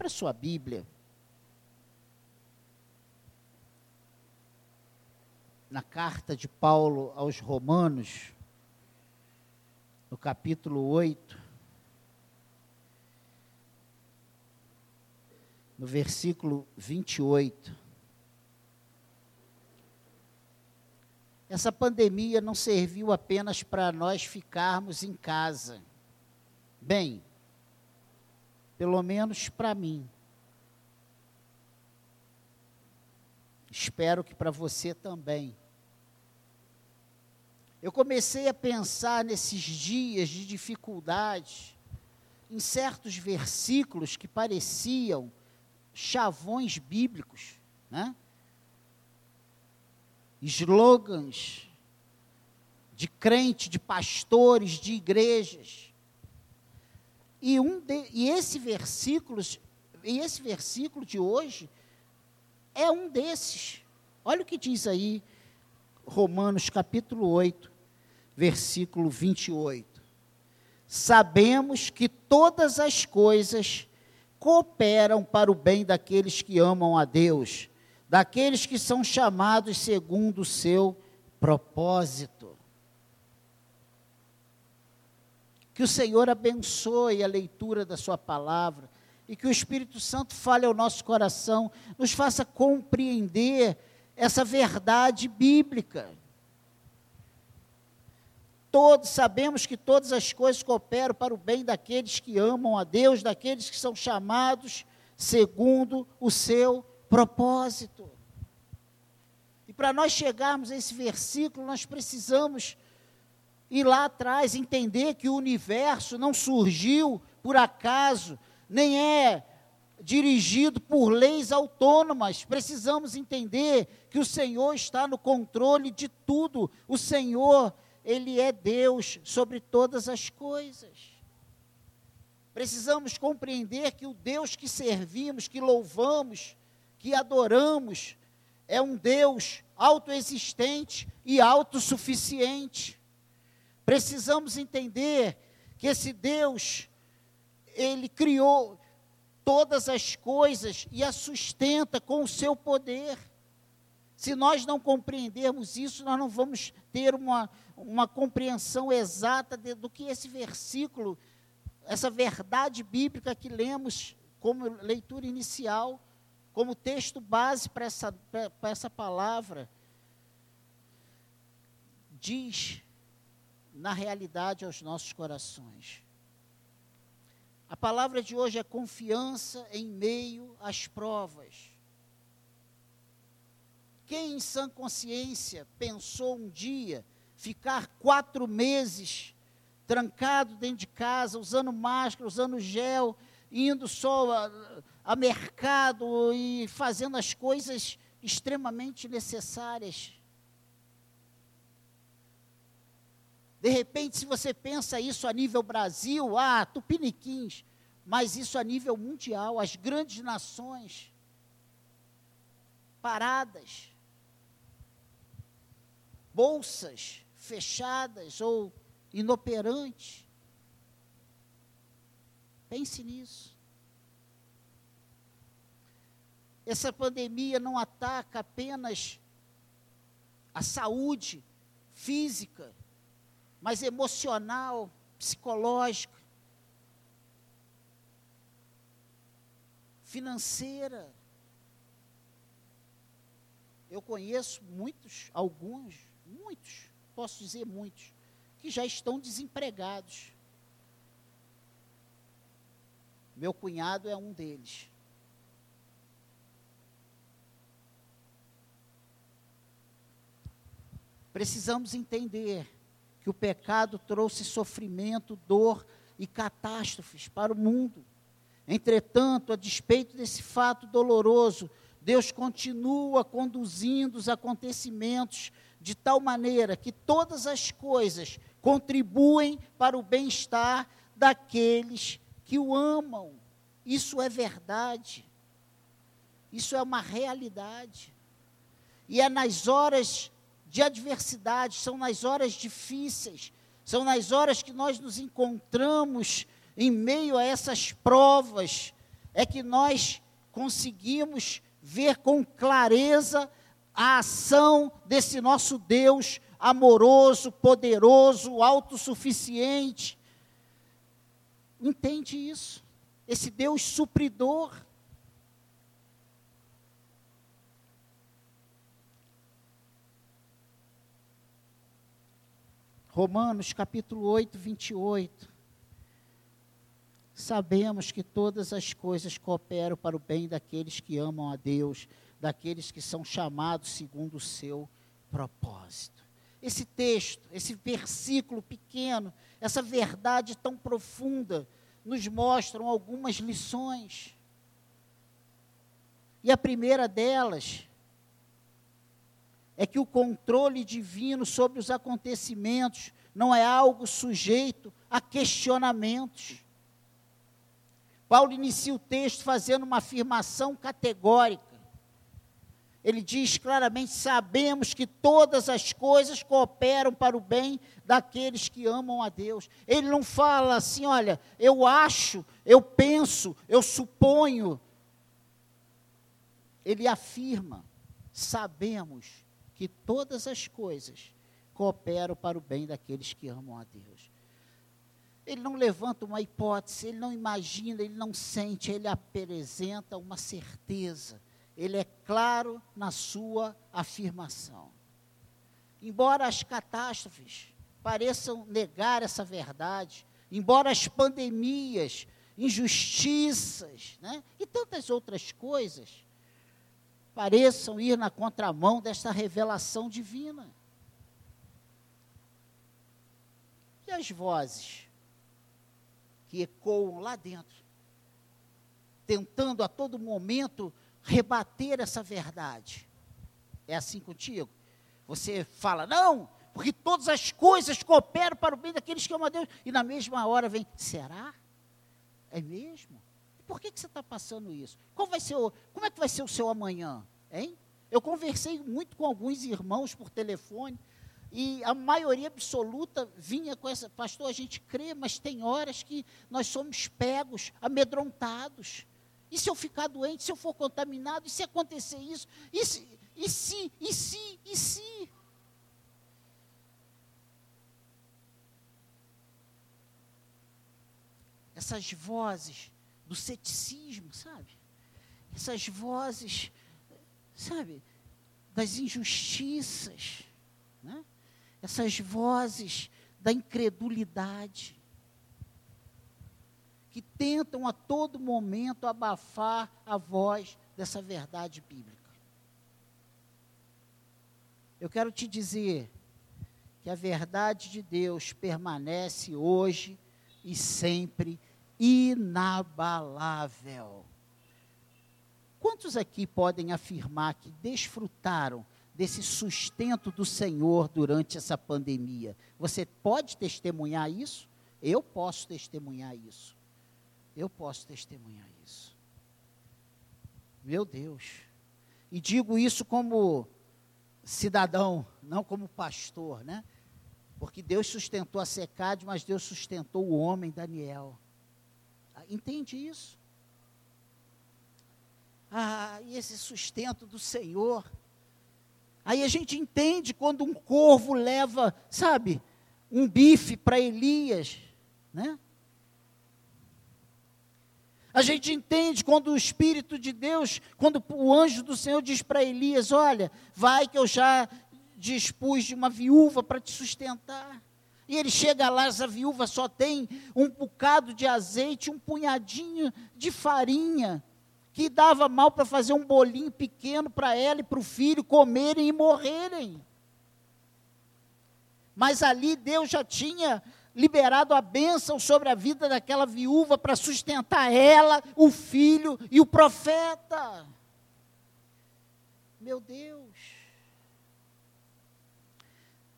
Abra sua Bíblia. Na carta de Paulo aos Romanos, no capítulo 8, no versículo 28. Essa pandemia não serviu apenas para nós ficarmos em casa. Bem, pelo menos para mim. Espero que para você também. Eu comecei a pensar nesses dias de dificuldade, em certos versículos que pareciam chavões bíblicos, né? slogans de crente, de pastores, de igrejas. E, um de, e esse versículo, e esse versículo de hoje é um desses. Olha o que diz aí Romanos capítulo 8, versículo 28. Sabemos que todas as coisas cooperam para o bem daqueles que amam a Deus, daqueles que são chamados segundo o seu propósito. Que o Senhor abençoe a leitura da Sua palavra e que o Espírito Santo fale ao nosso coração, nos faça compreender essa verdade bíblica. Todos sabemos que todas as coisas cooperam para o bem daqueles que amam a Deus, daqueles que são chamados segundo o seu propósito. E para nós chegarmos a esse versículo, nós precisamos ir lá atrás, entender que o universo não surgiu por acaso, nem é dirigido por leis autônomas. Precisamos entender que o Senhor está no controle de tudo. O Senhor, Ele é Deus sobre todas as coisas. Precisamos compreender que o Deus que servimos, que louvamos, que adoramos é um Deus autoexistente e autossuficiente. Precisamos entender que esse Deus, ele criou todas as coisas e a sustenta com o seu poder. Se nós não compreendermos isso, nós não vamos ter uma, uma compreensão exata de, do que esse versículo, essa verdade bíblica que lemos como leitura inicial, como texto base para essa, para essa palavra, diz na realidade aos nossos corações. A palavra de hoje é confiança em meio às provas. Quem em sã consciência pensou um dia ficar quatro meses trancado dentro de casa, usando máscara, usando gel, indo só a, a mercado e fazendo as coisas extremamente necessárias. De repente, se você pensa isso a nível Brasil, ah, tupiniquins, mas isso a nível mundial, as grandes nações paradas, bolsas fechadas ou inoperantes. Pense nisso. Essa pandemia não ataca apenas a saúde física, mas emocional, psicológica, financeira. Eu conheço muitos, alguns, muitos, posso dizer muitos, que já estão desempregados. Meu cunhado é um deles. Precisamos entender que o pecado trouxe sofrimento, dor e catástrofes para o mundo. Entretanto, a despeito desse fato doloroso, Deus continua conduzindo os acontecimentos de tal maneira que todas as coisas contribuem para o bem-estar daqueles que o amam. Isso é verdade. Isso é uma realidade. E é nas horas de adversidade, são nas horas difíceis, são nas horas que nós nos encontramos em meio a essas provas, é que nós conseguimos ver com clareza a ação desse nosso Deus amoroso, poderoso, autossuficiente. Entende isso? Esse Deus supridor. Romanos capítulo 8, 28. Sabemos que todas as coisas cooperam para o bem daqueles que amam a Deus, daqueles que são chamados segundo o seu propósito. Esse texto, esse versículo pequeno, essa verdade tão profunda, nos mostram algumas lições. E a primeira delas é que o controle divino sobre os acontecimentos não é algo sujeito a questionamentos. Paulo inicia o texto fazendo uma afirmação categórica. Ele diz claramente: sabemos que todas as coisas cooperam para o bem daqueles que amam a Deus. Ele não fala assim, olha, eu acho, eu penso, eu suponho. Ele afirma: sabemos que todas as coisas cooperam para o bem daqueles que amam a Deus. Ele não levanta uma hipótese, ele não imagina, ele não sente, ele apresenta uma certeza. Ele é claro na sua afirmação. Embora as catástrofes pareçam negar essa verdade, embora as pandemias, injustiças né, e tantas outras coisas pareçam ir na contramão desta revelação divina. E as vozes que ecoam lá dentro, tentando a todo momento rebater essa verdade. É assim contigo? Você fala, não, porque todas as coisas cooperam para o bem daqueles que amam a Deus, e na mesma hora vem, será? É mesmo? Por que, que você está passando isso? Qual vai ser o, como é que vai ser o seu amanhã? Hein? Eu conversei muito com alguns irmãos por telefone, e a maioria absoluta vinha com essa, pastor, a gente crê, mas tem horas que nós somos pegos, amedrontados. E se eu ficar doente, se eu for contaminado, e se acontecer isso? E se, e se, e se, e se? Essas vozes do ceticismo, sabe? Essas vozes, sabe, das injustiças, né? essas vozes da incredulidade, que tentam a todo momento abafar a voz dessa verdade bíblica. Eu quero te dizer que a verdade de Deus permanece hoje e sempre inabalável. Quantos aqui podem afirmar que desfrutaram desse sustento do Senhor durante essa pandemia. Você pode testemunhar isso? Eu posso testemunhar isso. Eu posso testemunhar isso. Meu Deus. E digo isso como cidadão, não como pastor, né? Porque Deus sustentou a secade, mas Deus sustentou o homem Daniel. Entende isso? Ah, e esse sustento do Senhor Aí a gente entende quando um corvo leva, sabe, um bife para Elias, né? A gente entende quando o Espírito de Deus, quando o anjo do Senhor diz para Elias: Olha, vai que eu já dispus de uma viúva para te sustentar. E ele chega lá, essa viúva só tem um bocado de azeite, um punhadinho de farinha que dava mal para fazer um bolinho pequeno para ela e para o filho comerem e morrerem. Mas ali Deus já tinha liberado a bênção sobre a vida daquela viúva para sustentar ela, o filho e o profeta. Meu Deus.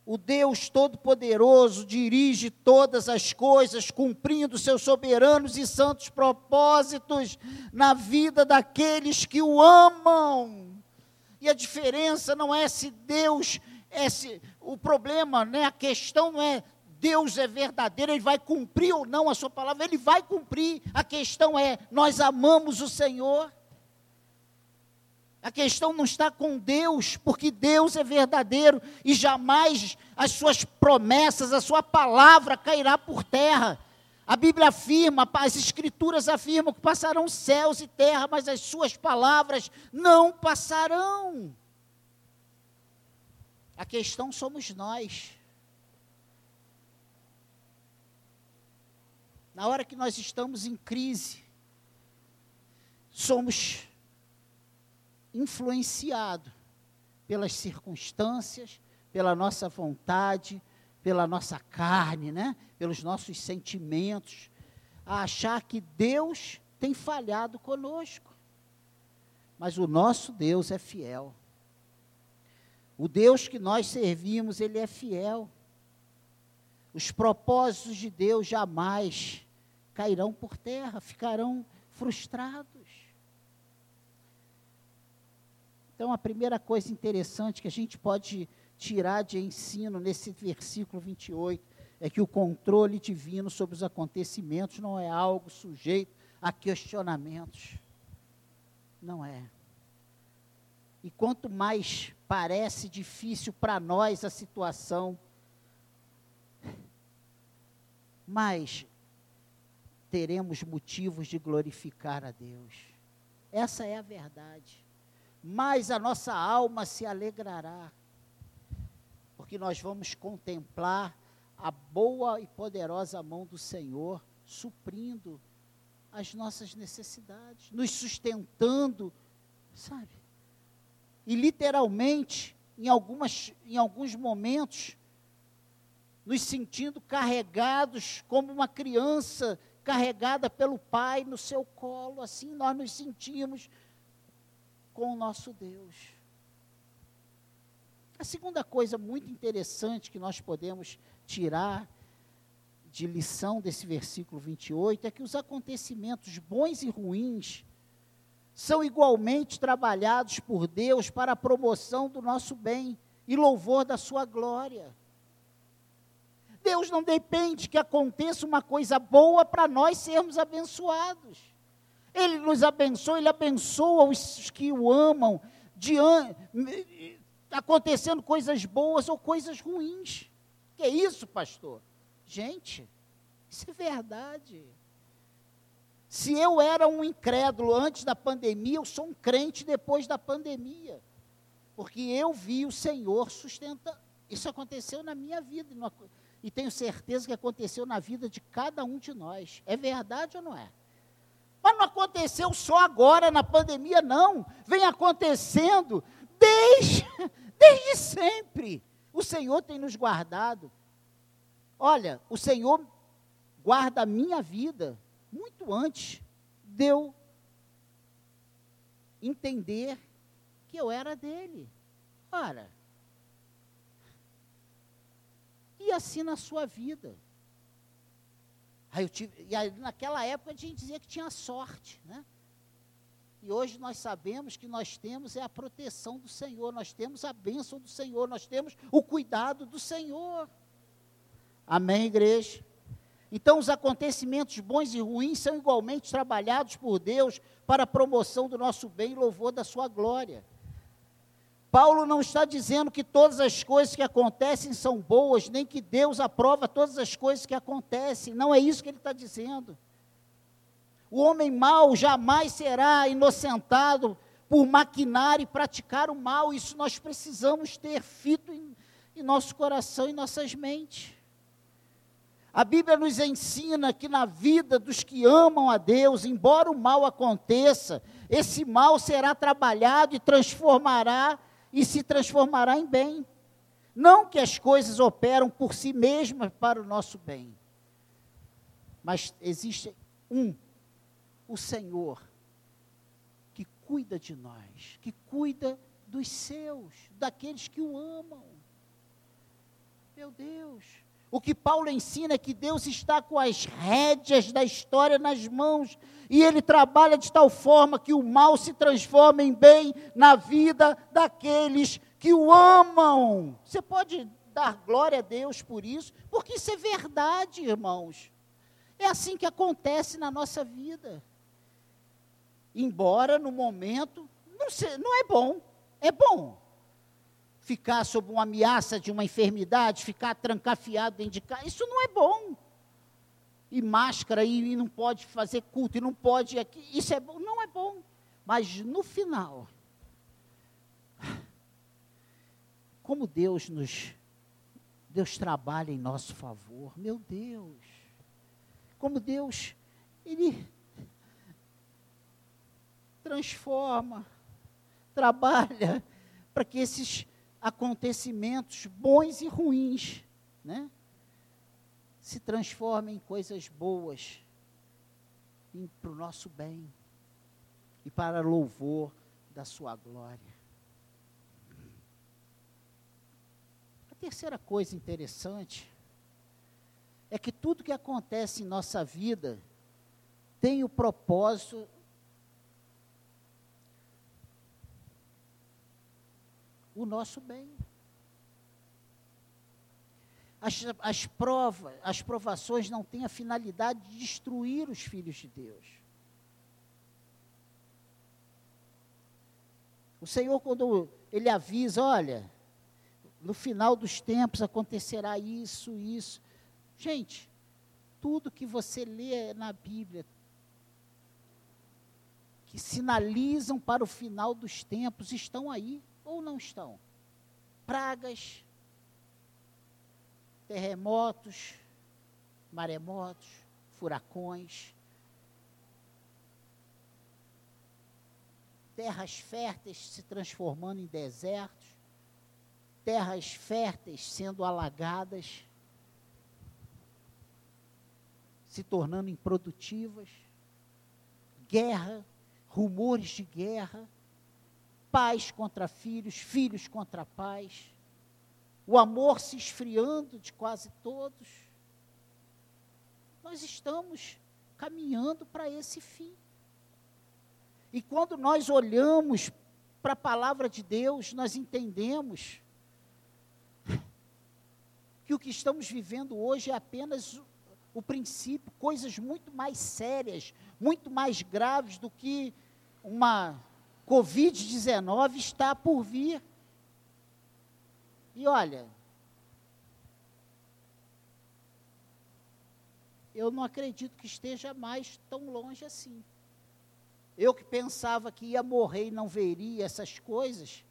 O Deus Todo-Poderoso dirige todas as coisas, cumprindo seus soberanos e santos propósitos na vida daqueles que o amam. E a diferença não é se Deus é se, o problema, né, a questão não é Deus é verdadeiro, Ele vai cumprir ou não a Sua palavra, Ele vai cumprir. A questão é: nós amamos o Senhor. A questão não está com Deus, porque Deus é verdadeiro e jamais as suas promessas, a sua palavra cairá por terra. A Bíblia afirma, as Escrituras afirmam que passarão céus e terra, mas as suas palavras não passarão. A questão somos nós. Na hora que nós estamos em crise, somos influenciados pelas circunstâncias, pela nossa vontade, pela nossa carne, né? pelos nossos sentimentos, a achar que Deus tem falhado conosco. Mas o nosso Deus é fiel. O Deus que nós servimos, ele é fiel. Os propósitos de Deus jamais cairão por terra, ficarão frustrados. Então, a primeira coisa interessante que a gente pode tirar de ensino nesse versículo 28 é que o controle divino sobre os acontecimentos não é algo sujeito a questionamentos. Não é. E quanto mais parece difícil para nós a situação, mais teremos motivos de glorificar a Deus. Essa é a verdade. Mais a nossa alma se alegrará, porque nós vamos contemplar a boa e poderosa mão do Senhor suprindo as nossas necessidades, nos sustentando, sabe? E literalmente, em, algumas, em alguns momentos, nos sentindo carregados como uma criança carregada pelo Pai no seu colo, assim nós nos sentimos com o nosso Deus. A segunda coisa muito interessante que nós podemos tirar de lição desse versículo 28 é que os acontecimentos bons e ruins são igualmente trabalhados por Deus para a promoção do nosso bem e louvor da sua glória. Deus não depende que aconteça uma coisa boa para nós sermos abençoados. Ele nos abençoa, ele abençoa os que o amam, acontecendo coisas boas ou coisas ruins. Que é isso, pastor? Gente, isso é verdade. Se eu era um incrédulo antes da pandemia, eu sou um crente depois da pandemia. Porque eu vi o Senhor sustentar. Isso aconteceu na minha vida. E tenho certeza que aconteceu na vida de cada um de nós. É verdade ou não é? Mas não aconteceu só agora na pandemia, não. Vem acontecendo desde, desde sempre. O Senhor tem nos guardado. Olha, o Senhor guarda a minha vida muito antes de eu entender que eu era dele. Ora, e assim na sua vida. Aí eu tive, e aí, naquela época a gente dizia que tinha sorte, né? E hoje nós sabemos que nós temos é a proteção do Senhor, nós temos a bênção do Senhor, nós temos o cuidado do Senhor. Amém, igreja? Então, os acontecimentos bons e ruins são igualmente trabalhados por Deus para a promoção do nosso bem e louvor da sua glória. Paulo não está dizendo que todas as coisas que acontecem são boas, nem que Deus aprova todas as coisas que acontecem. Não é isso que ele está dizendo. O homem mau jamais será inocentado por maquinar e praticar o mal. Isso nós precisamos ter fito em, em nosso coração e nossas mentes. A Bíblia nos ensina que na vida dos que amam a Deus, embora o mal aconteça, esse mal será trabalhado e transformará e se transformará em bem. Não que as coisas operam por si mesmas para o nosso bem, mas existe um, o Senhor, que cuida de nós, que cuida dos seus, daqueles que o amam. Meu Deus. O que Paulo ensina é que Deus está com as rédeas da história nas mãos e ele trabalha de tal forma que o mal se transforma em bem na vida daqueles que o amam. Você pode dar glória a Deus por isso, porque isso é verdade, irmãos. É assim que acontece na nossa vida. Embora no momento não, se, não é bom, é bom. Ficar sob uma ameaça de uma enfermidade, ficar trancafiado dentro de casa, isso não é bom. E máscara, e, e não pode fazer culto, e não pode isso é bom, não é bom. Mas no final, como Deus nos Deus trabalha em nosso favor, meu Deus. Como Deus ele transforma, trabalha para que esses acontecimentos bons e ruins, né, se transformem em coisas boas para o nosso bem e para louvor da sua glória. terceira coisa interessante é que tudo que acontece em nossa vida tem o propósito o nosso bem. As, as provas, as provações não têm a finalidade de destruir os filhos de Deus. O Senhor, quando Ele avisa, olha, no final dos tempos acontecerá isso, isso. Gente, tudo que você lê na Bíblia, que sinalizam para o final dos tempos, estão aí ou não estão? Pragas, terremotos, maremotos, furacões, terras férteis se transformando em desertos, terras férteis sendo alagadas, se tornando improdutivas, guerra, rumores de guerra, pais contra filhos, filhos contra pais, o amor se esfriando de quase todos. Nós estamos caminhando para esse fim. E quando nós olhamos para a palavra de Deus, nós entendemos que o que estamos vivendo hoje é apenas o, princípio, coisas muito mais sérias, muito mais graves do que uma Covid-19 está por vir. E olha, eu não acredito que esteja mais tão longe assim. Eu que pensava que ia morrer e não veria essas coisas,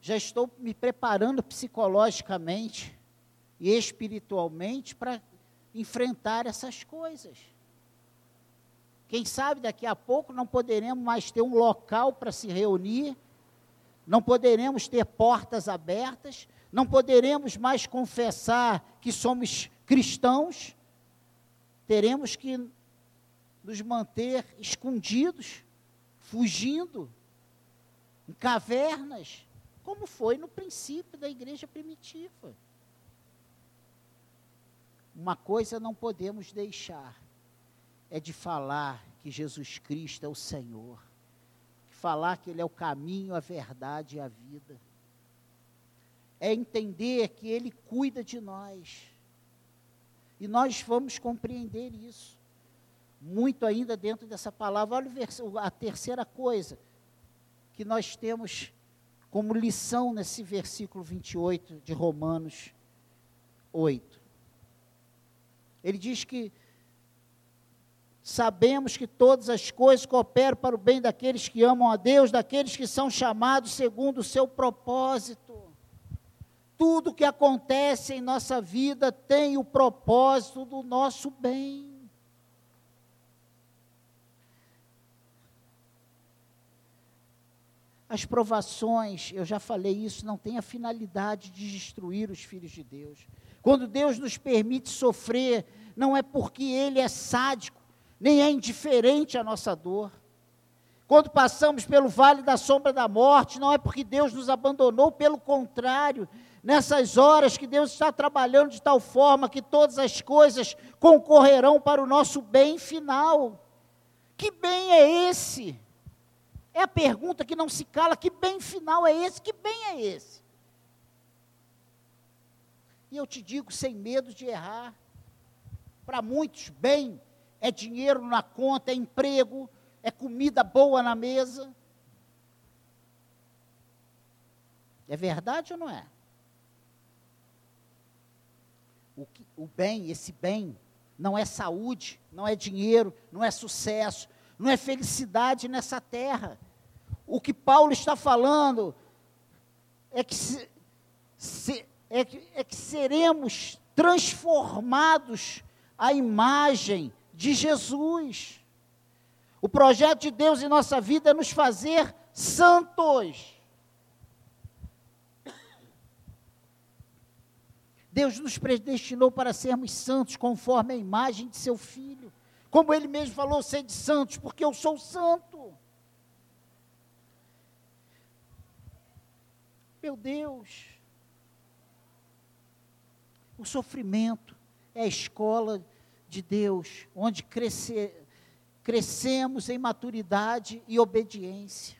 já estou me preparando psicologicamente e espiritualmente para enfrentar essas coisas. Quem sabe daqui a pouco não poderemos mais ter um local para se reunir, não poderemos ter portas abertas, não poderemos mais confessar que somos cristãos, teremos que nos manter escondidos, fugindo, em cavernas, como foi no princípio da igreja primitiva. Uma coisa não podemos deixar é de falar que Jesus Cristo é o Senhor, falar que Ele é o caminho, a verdade e a vida. É entender que Ele cuida de nós. E nós vamos compreender isso. Muito ainda dentro dessa palavra. Olha a terceira coisa que nós temos como lição nesse versículo 28 de Romanos 8. Ele diz que sabemos que todas as coisas cooperam para o bem daqueles que amam a Deus, daqueles que são chamados segundo o seu propósito. Tudo que acontece em nossa vida tem o propósito do nosso bem. As provações, eu já falei isso, não têm a finalidade de destruir os filhos de Deus. Quando Deus nos permite sofrer, não é porque Ele é sádico, nem é indiferente à nossa dor. Quando passamos pelo vale da sombra da morte, não é porque Deus nos abandonou, pelo contrário, nessas horas que Deus está trabalhando de tal forma que todas as coisas concorrerão para o nosso bem final. Que bem é esse? É a pergunta que não se cala: que bem final é esse? Que bem é esse? E eu te digo sem medo de errar. Para muitos, bem é dinheiro na conta, é emprego, é comida boa na mesa. É verdade ou não é? O, que, o bem, esse bem, não é saúde, não é dinheiro, não é sucesso, não é felicidade nessa terra. O que Paulo está falando é que, se, se, é que, é que seremos transformados à imagem de Jesus. O projeto de Deus em nossa vida é nos fazer santos. Deus nos predestinou para sermos santos conforme a imagem de seu Filho. Como ele mesmo falou, sede santos, porque eu sou santo. Meu Deus, o sofrimento é a escola de Deus, onde crescer, crescemos em maturidade e obediência.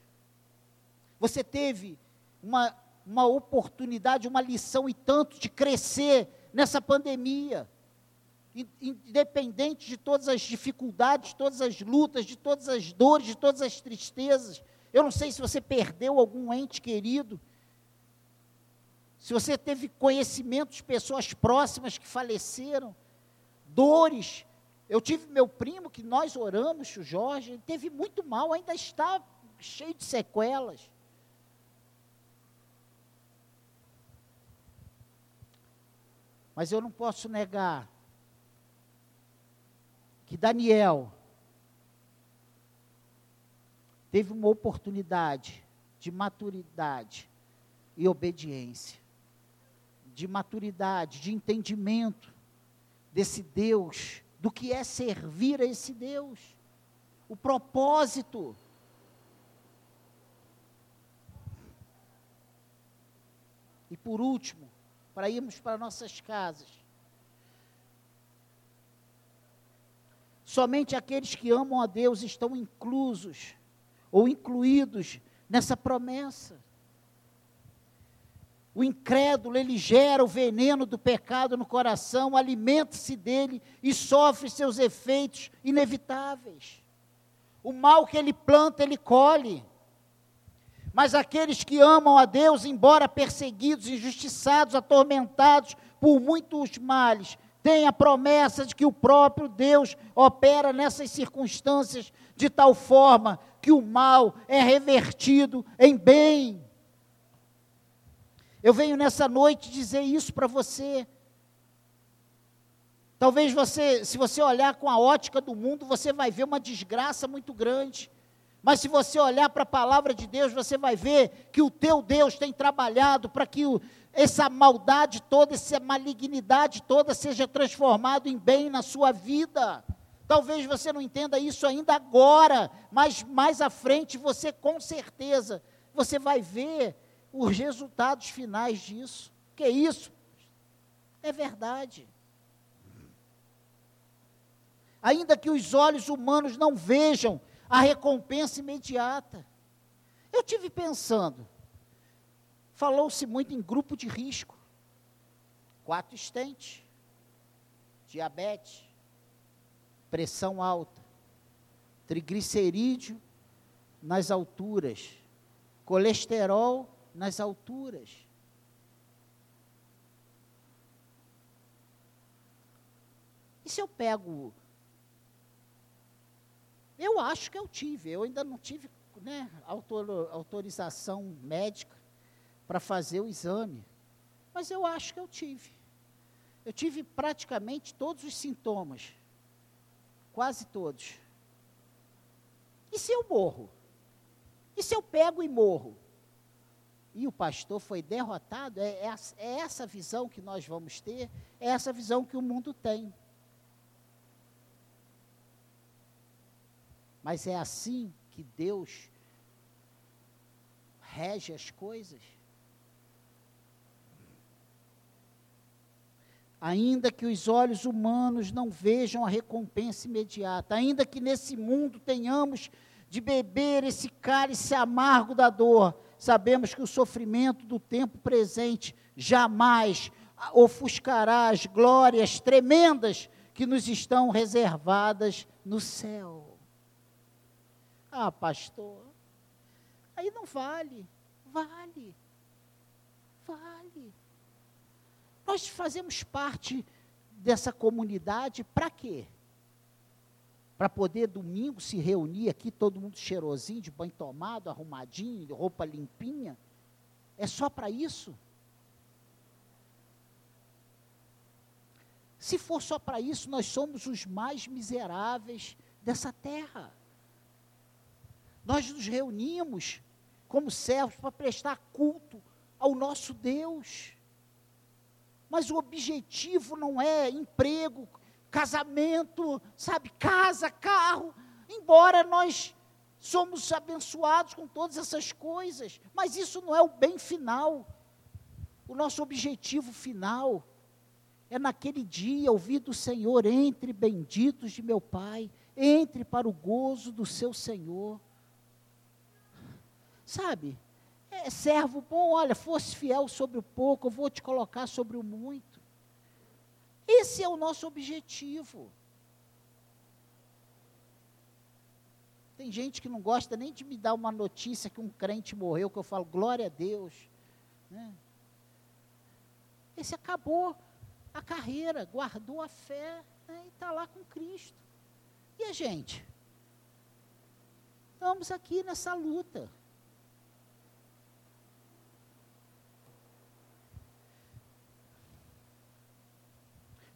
Você teve uma, uma oportunidade, uma lição e tanto de crescer nessa pandemia. Independente de todas as dificuldades, de todas as lutas, de todas as dores, de todas as tristezas. Eu não sei se você perdeu algum ente querido, se você teve conhecimento de pessoas próximas que faleceram, dores. Eu tive meu primo que nós oramos, o Jorge, ele teve muito mal, ainda está cheio de sequelas. Mas eu não posso negar que Daniel teve uma oportunidade de maturidade e obediência, de maturidade, de entendimento desse Deus, do que é servir a esse Deus, o propósito. E por último, para irmos para nossas casas, somente aqueles que amam a Deus estão inclusos ou incluídos nessa promessa. O incrédulo, ele gera o veneno do pecado no coração, alimenta-se dele e sofre seus efeitos inevitáveis. O mal que ele planta, ele colhe. Mas aqueles que amam a Deus, embora perseguidos, injustiçados, atormentados por muitos males, têm a promessa de que o próprio Deus opera nessas circunstâncias de tal forma que o mal é revertido em bem. Eu venho nessa noite dizer isso para você. Talvez você, se você olhar com a ótica do mundo, você vai ver uma desgraça muito grande. Mas se você olhar para a palavra de Deus, você vai ver que o teu Deus tem trabalhado para que o, essa maldade toda, essa malignidade toda seja transformado em bem na sua vida. Talvez você não entenda isso ainda agora, mas mais à frente você com certeza você vai ver os resultados finais disso. Que isso? É verdade. Ainda que os olhos humanos não vejam a recompensa imediata. Eu tive pensando, falou-se muito em grupo de risco, quatro estentes, diabetes, pressão alta, triglicerídeo nas alturas, colesterol nas alturas. E se eu pego. Eu acho que eu tive, eu ainda não tive né, autor, autorização médica para fazer o exame, mas eu acho que eu tive. Eu tive praticamente todos os sintomas, quase todos. E se eu morro? E se eu pego e morro? E o pastor foi derrotado, é, é, é, essa visão que nós vamos ter, é essa visão que o mundo tem. Mas é assim que Deus rege as coisas. Ainda que os olhos humanos não vejam a recompensa imediata, ainda que nesse mundo tenhamos de beber esse cálice amargo da dor, sabemos que o sofrimento do tempo presente jamais ofuscará as glórias tremendas que nos estão reservadas no céu. Ah, pastor, aí não vale, vale, vale. Nós fazemos parte dessa comunidade para quê? Para poder domingo se reunir aqui, todo mundo cheirosinho, de banho tomado, arrumadinho, roupa limpinha? É só para isso? Se for só para isso, nós somos os mais miseráveis dessa terra. Nós nos reunimos como servos para prestar culto ao nosso Deus. Mas o objetivo não é emprego, casamento, sabe, casa, carro. Embora nós somos abençoados com todas essas coisas, mas isso não é o bem final. O nosso objetivo final é naquele dia ouvir do Senhor: entre benditos de meu Pai, entre para o gozo do seu Senhor. Sabe, é servo bom, olha, fosse fiel sobre o pouco, eu vou te colocar sobre o muito. Esse é o nosso objetivo. Tem gente que não gosta nem de me dar uma notícia que um crente morreu, que eu falo, glória a Deus. Né? Esse acabou a carreira, guardou a fé né, e está lá com Cristo. E a gente? Estamos aqui nessa luta.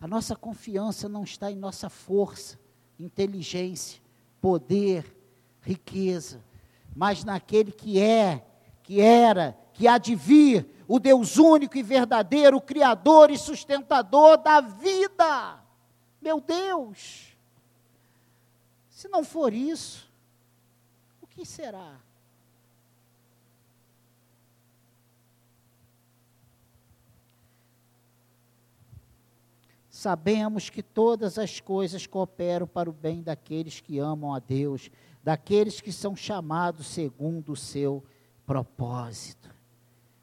A nossa confiança não está em nossa força, inteligência, poder, riqueza, mas naquele que é, que era, que há de vir, o Deus único e verdadeiro, o Criador e sustentador da vida. Meu Deus! Se não for isso, o que será? Sabemos que todas as coisas cooperam para o bem daqueles que amam a Deus, daqueles que são chamados segundo o seu propósito.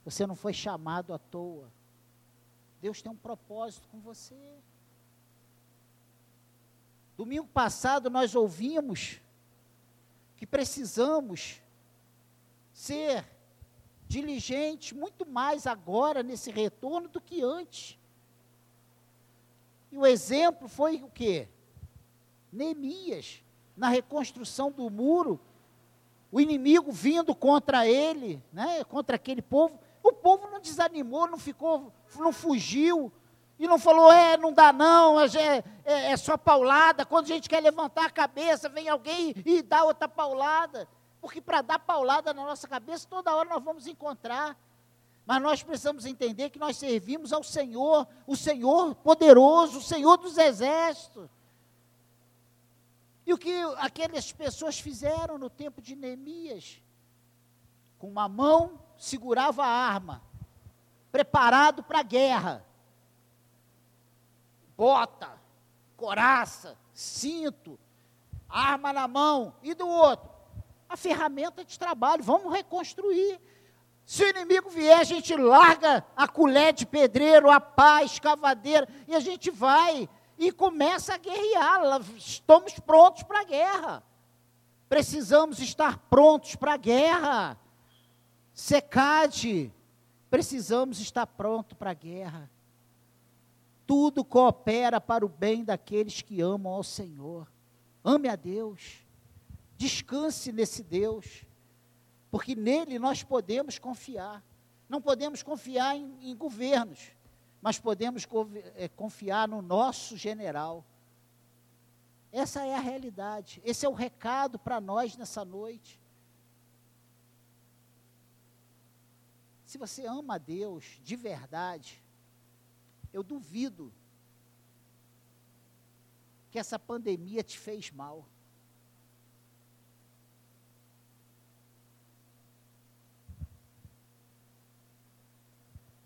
Você não foi chamado à toa. Deus tem um propósito com você. Domingo passado nós ouvimos que precisamos ser diligentes muito mais agora nesse retorno do que antes. E o exemplo foi o quê? Neemias, na reconstrução do muro, o inimigo vindo contra ele, né, contra aquele povo, o povo não desanimou, não ficou, não fugiu, e não falou, é, não dá não, é, é, é só paulada. Quando a gente quer levantar a cabeça, vem alguém e dá outra paulada. Porque para dar paulada na nossa cabeça, toda hora nós vamos encontrar. Mas nós precisamos entender que nós servimos ao Senhor, o Senhor poderoso, o Senhor dos exércitos. E o que aquelas pessoas fizeram no tempo de Neemias? Com uma mão segurava a arma, preparado para a guerra. Bota, coraça, cinto, arma na mão, e do outro, a ferramenta de trabalho, vamos reconstruir. Se o inimigo vier, a gente larga a colher de pedreiro, a pá, a escavadeira, e a gente vai e começa a guerrear. Estamos prontos para a guerra. Precisamos estar prontos para a guerra. Secade, precisamos estar pronto para a guerra. Tudo coopera para o bem daqueles que amam ao Senhor. Ame a Deus. Descanse nesse Deus. Porque nele nós podemos confiar. Não podemos confiar em, em governos, mas podemos eh, confiar no nosso general. Essa é a realidade. Esse é o recado para nós nessa noite. Se você ama a Deus de verdade, eu duvido que essa pandemia te fez mal.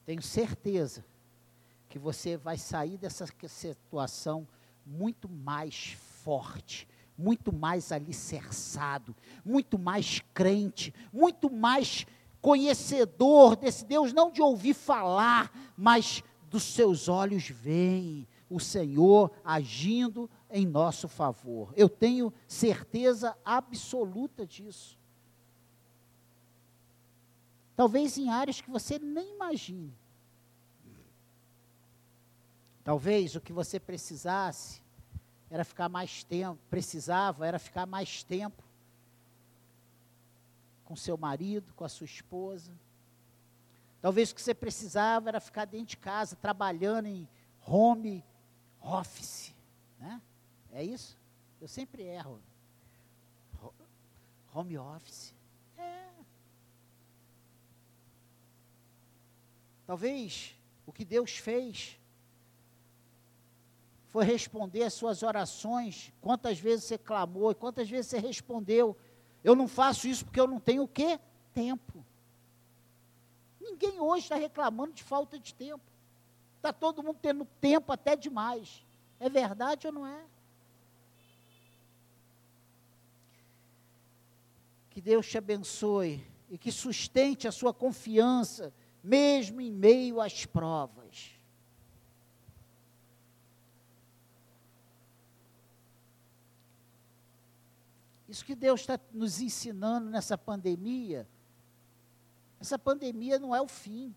Tenho certeza que você vai sair dessa situação muito mais forte, muito mais alicerçado, muito mais crente, muito mais conhecedor desse Deus, não de ouvir falar, mas dos seus olhos veem o Senhor agindo em nosso favor. Eu tenho certeza absoluta disso. Talvez em áreas que você nem imagine. Talvez o que você precisasse era ficar mais tempo, precisava era ficar mais tempo com seu marido, com a sua esposa. Talvez o que você precisava era ficar dentro de casa, trabalhando em home office. Né? É isso? Eu sempre erro. Home office. É. Talvez o que Deus fez foi responder as suas orações. Quantas vezes você clamou e quantas vezes você respondeu. Eu não faço isso porque eu não tenho o quê? Tempo. Ninguém hoje está reclamando de falta de tempo. Está todo mundo tendo tempo até demais. É verdade ou não é? Que Deus te abençoe e que sustente a sua confiança, mesmo em meio às provas. Isso que Deus está nos ensinando nessa pandemia, essa pandemia não é o fim.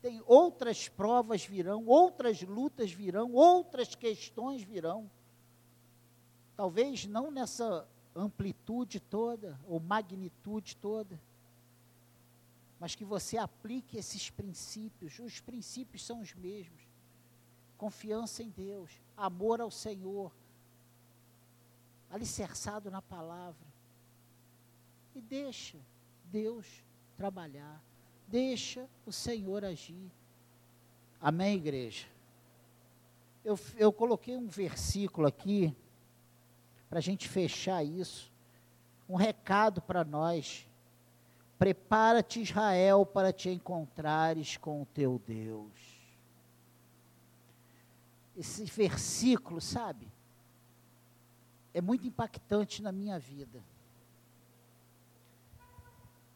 Tem outras provas virão, outras lutas virão, outras questões virão. Talvez não nessa amplitude toda, ou magnitude toda, mas que você aplique esses princípios. Os princípios são os mesmos: confiança em Deus, amor ao Senhor, alicerçado na palavra. E deixa Deus trabalhar, deixa o Senhor agir. Amém, igreja? Eu, eu coloquei um versículo aqui, para a gente fechar isso, um recado para nós. Prepara-te, Israel, para te encontrares com o teu Deus. Esse versículo, sabe? é muito impactante na minha vida.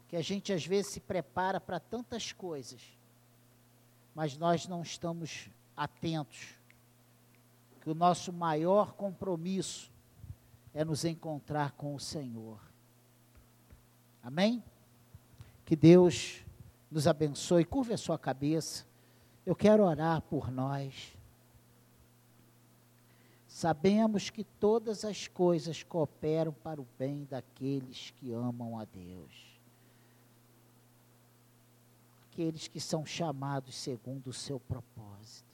Que a gente às vezes se prepara para tantas coisas, mas nós não estamos atentos. Que o nosso maior compromisso é nos encontrar com o Senhor. Amém? Que Deus nos abençoe. Curve a sua cabeça. Eu quero orar por nós. Sabemos que todas as coisas cooperam para o bem daqueles que amam a Deus. Aqueles que são chamados segundo o seu propósito.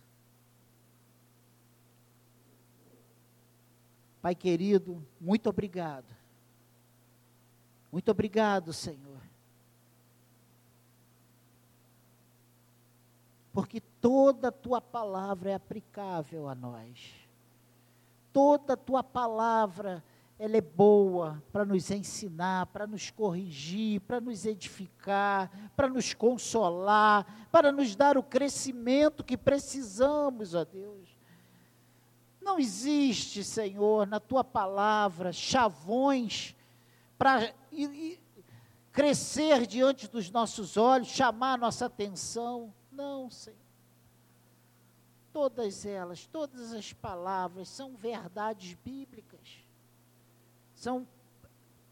Pai querido, muito obrigado. Muito obrigado, Senhor. Porque toda tua palavra é aplicável a nós toda tua palavra, ela é boa para nos ensinar, para nos corrigir, para nos edificar, para nos consolar, para nos dar o crescimento que precisamos, ó Deus. Não existe, Senhor, na tua palavra, chavões para crescer diante dos nossos olhos, chamar a nossa atenção. Não, Senhor. Todas elas, todas as palavras são verdades bíblicas. São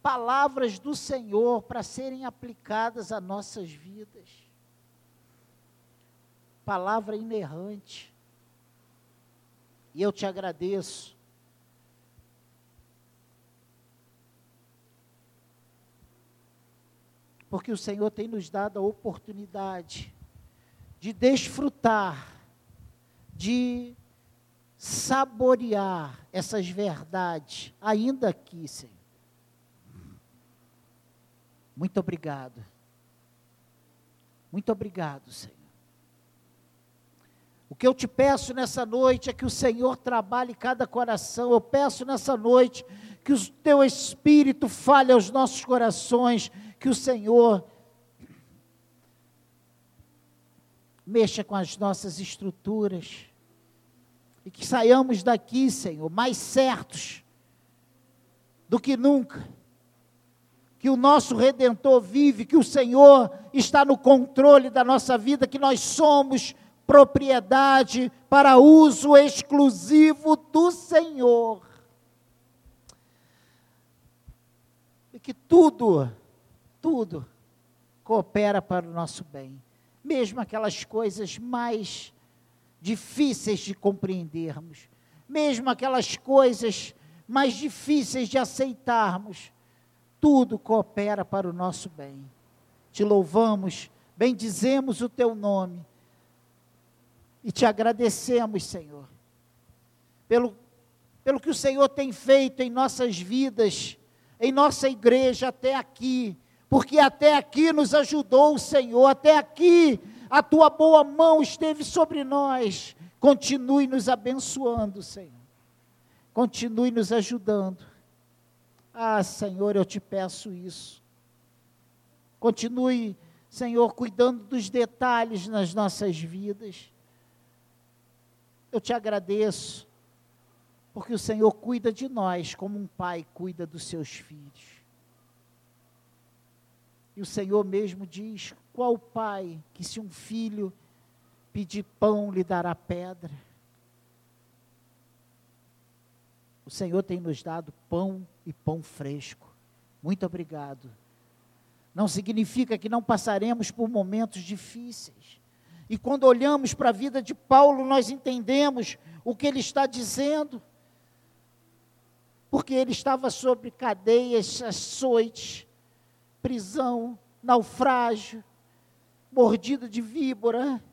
palavras do Senhor para serem aplicadas a nossas vidas. Palavra inerrante. E eu te agradeço. Porque o Senhor tem nos dado a oportunidade de desfrutar de saborear essas verdades, ainda aqui, Senhor. Muito obrigado. Muito obrigado, Senhor. O que eu te peço nessa noite é que o Senhor trabalhe cada coração. Eu peço nessa noite que o teu espírito fale aos nossos corações, que o Senhor mexa com as nossas estruturas. E que saiamos daqui, Senhor, mais certos do que nunca, que o nosso redentor vive, que o Senhor está no controle da nossa vida, que nós somos propriedade para uso exclusivo do Senhor. E que tudo, tudo coopera para o nosso bem, mesmo aquelas coisas mais difíceis de compreendermos, mesmo aquelas coisas mais difíceis de aceitarmos, tudo coopera para o nosso bem. Te louvamos, bendizemos o teu nome e te agradecemos, Senhor, pelo, pelo que o Senhor tem feito em nossas vidas, em nossa igreja até aqui, porque até aqui nos ajudou o Senhor, até aqui a tua boa mão esteve sobre nós. Continue nos abençoando, Senhor. Continue nos ajudando. Ah, Senhor, eu te peço isso. Continue, Senhor, cuidando dos detalhes nas nossas vidas. Eu te agradeço, porque o Senhor cuida de nós como um pai cuida dos seus filhos. E o Senhor mesmo diz: qual pai que, se um filho pedir pão, lhe dará pedra? O Senhor tem nos dado pão e pão fresco. Muito obrigado. Não significa que não passaremos por momentos difíceis. E quando olhamos para a vida de Paulo, nós entendemos o que ele está dizendo. Porque ele estava sob cadeias, açoites, prisão, naufrágio, mordido de víbora,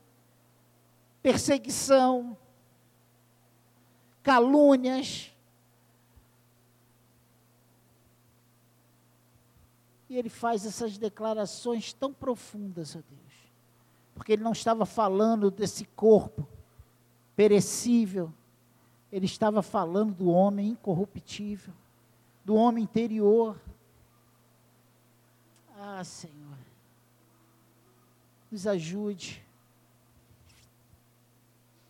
perseguição, calúnias. E ele faz essas declarações tão profundas a Deus porque ele não estava falando desse corpo perecível, ele estava falando do homem incorruptível, do homem interior. Ah, Senhor, nos ajude,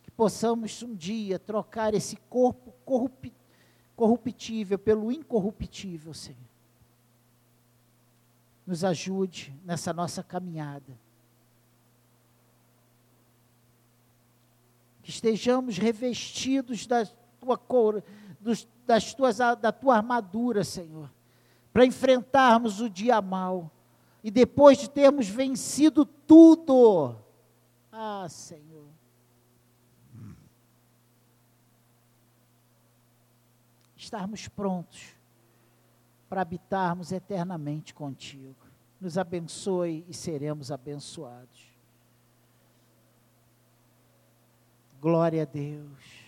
que possamos um dia trocar esse corpo corruptível pelo incorruptível, Senhor. Nos ajude nessa nossa caminhada. que estejamos revestidos da tua cor, dos, das tuas, da tua armadura, Senhor, para enfrentarmos o dia mal. E depois de termos vencido tudo, ah, Senhor, estarmos prontos para habitarmos eternamente contigo. Nos abençoe e seremos abençoados. Glória a Deus.